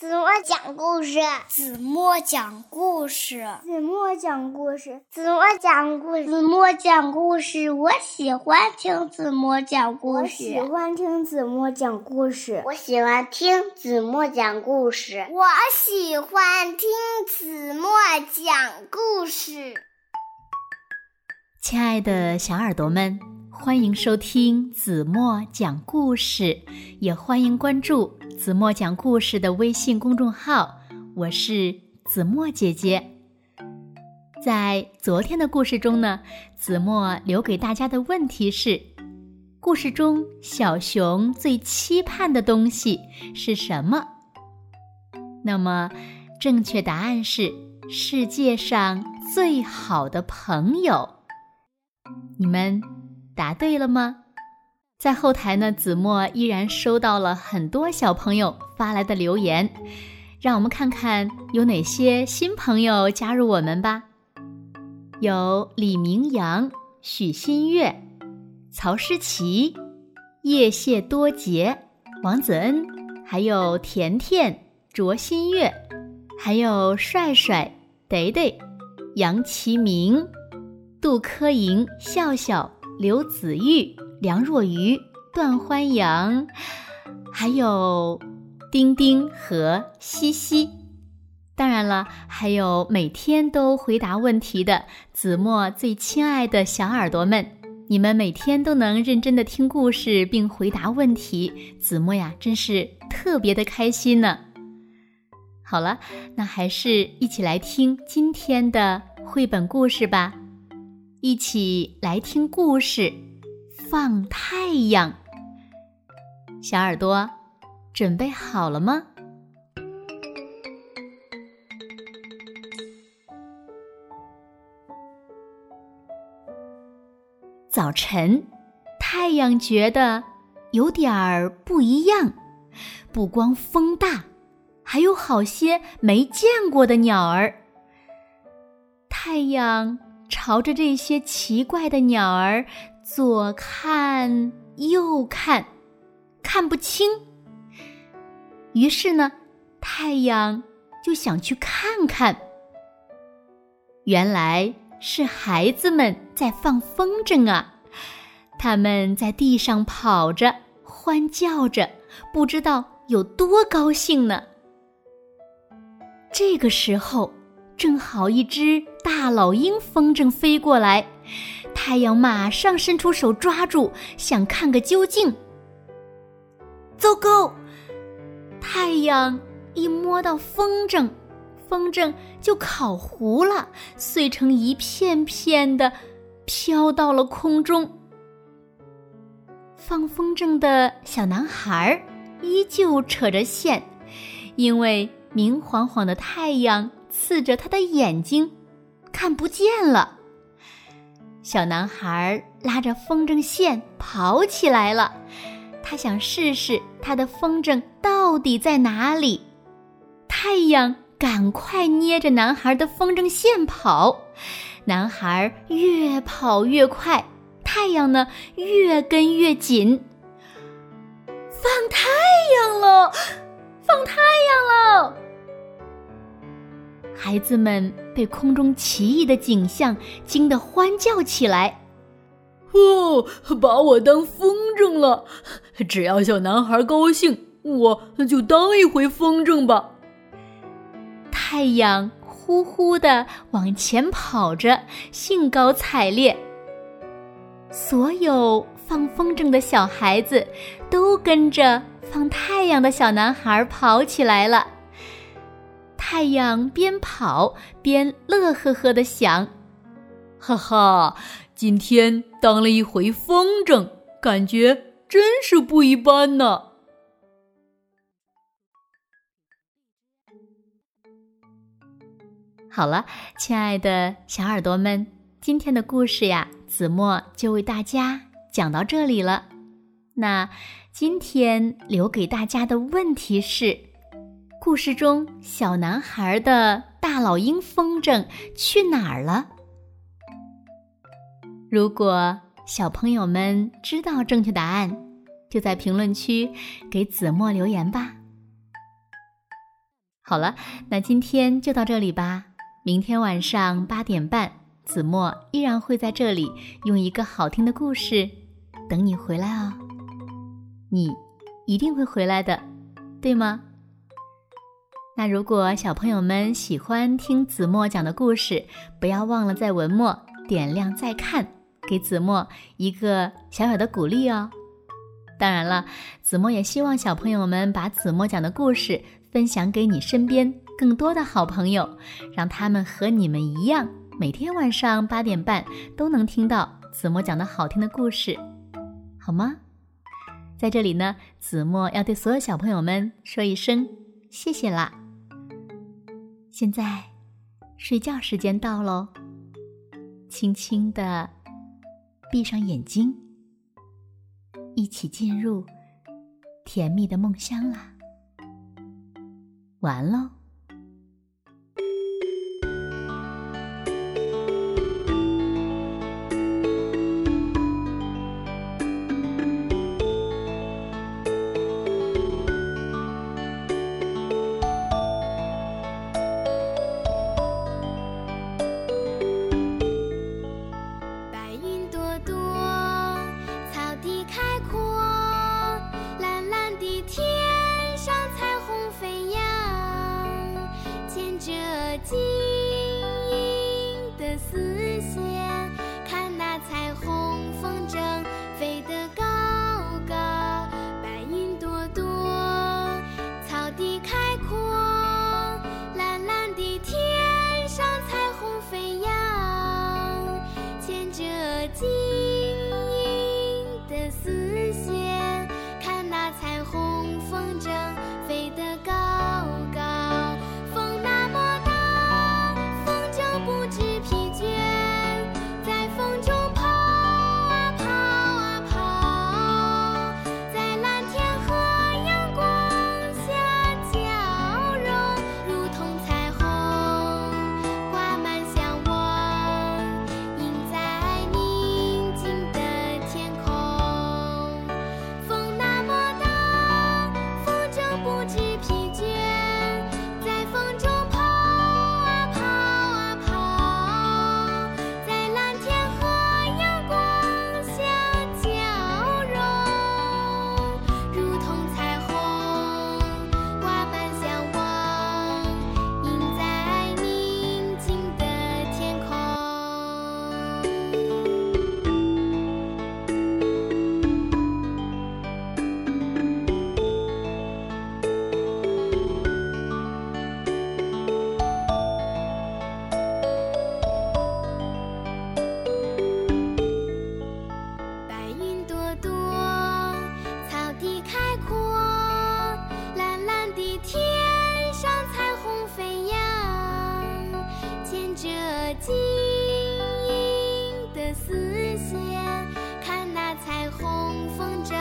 子墨讲故事，子墨讲故事，子墨讲故事，子墨讲故事，子墨讲故事。我喜欢听子墨讲故事，我喜欢听子墨讲故事，我喜欢听子墨讲故事，我喜欢听子墨讲故事。亲爱的小耳朵们，欢迎收听子墨讲故事，也欢迎关注。子墨讲故事的微信公众号，我是子墨姐姐。在昨天的故事中呢，子墨留给大家的问题是：故事中小熊最期盼的东西是什么？那么，正确答案是世界上最好的朋友。你们答对了吗？在后台呢，子墨依然收到了很多小朋友发来的留言，让我们看看有哪些新朋友加入我们吧。有李明阳、许新月、曹诗琪、叶谢多杰、王子恩，还有甜甜、卓新月，还有帅帅、得得、杨其明、杜科莹、笑笑、刘子玉。梁若愚、段欢阳，还有丁丁和西西，当然了，还有每天都回答问题的子墨最亲爱的小耳朵们，你们每天都能认真的听故事并回答问题，子墨呀，真是特别的开心呢。好了，那还是一起来听今天的绘本故事吧，一起来听故事。放太阳，小耳朵准备好了吗？早晨，太阳觉得有点儿不一样，不光风大，还有好些没见过的鸟儿。太阳朝着这些奇怪的鸟儿。左看右看，看不清。于是呢，太阳就想去看看。原来是孩子们在放风筝啊！他们在地上跑着，欢叫着，不知道有多高兴呢。这个时候，正好一只大老鹰风筝飞过来。太阳马上伸出手抓住，想看个究竟。糟糕！太阳一摸到风筝，风筝就烤糊了，碎成一片片的，飘到了空中。放风筝的小男孩依旧扯着线，因为明晃晃的太阳刺着他的眼睛，看不见了。小男孩拉着风筝线跑起来了，他想试试他的风筝到底在哪里。太阳赶快捏着男孩的风筝线跑，男孩越跑越快，太阳呢越跟越紧。放太阳了，放太阳了！孩子们被空中奇异的景象惊得欢叫起来。哦，把我当风筝了！只要小男孩高兴，我就当一回风筝吧。太阳呼呼的往前跑着，兴高采烈。所有放风筝的小孩子都跟着放太阳的小男孩跑起来了。太阳边跑边乐呵呵的想：“哈哈，今天当了一回风筝，感觉真是不一般呢。”好了，亲爱的小耳朵们，今天的故事呀，子墨就为大家讲到这里了。那今天留给大家的问题是。故事中，小男孩的大老鹰风筝去哪儿了？如果小朋友们知道正确答案，就在评论区给子墨留言吧。好了，那今天就到这里吧。明天晚上八点半，子墨依然会在这里用一个好听的故事等你回来哦。你一定会回来的，对吗？那如果小朋友们喜欢听子墨讲的故事，不要忘了在文末点亮再看，给子墨一个小小的鼓励哦。当然了，子墨也希望小朋友们把子墨讲的故事分享给你身边更多的好朋友，让他们和你们一样，每天晚上八点半都能听到子墨讲的好听的故事，好吗？在这里呢，子墨要对所有小朋友们说一声谢谢啦。现在，睡觉时间到喽，轻轻的闭上眼睛，一起进入甜蜜的梦乡啦。完喽。晶莹的丝线这晶莹的丝线，看那彩虹风筝。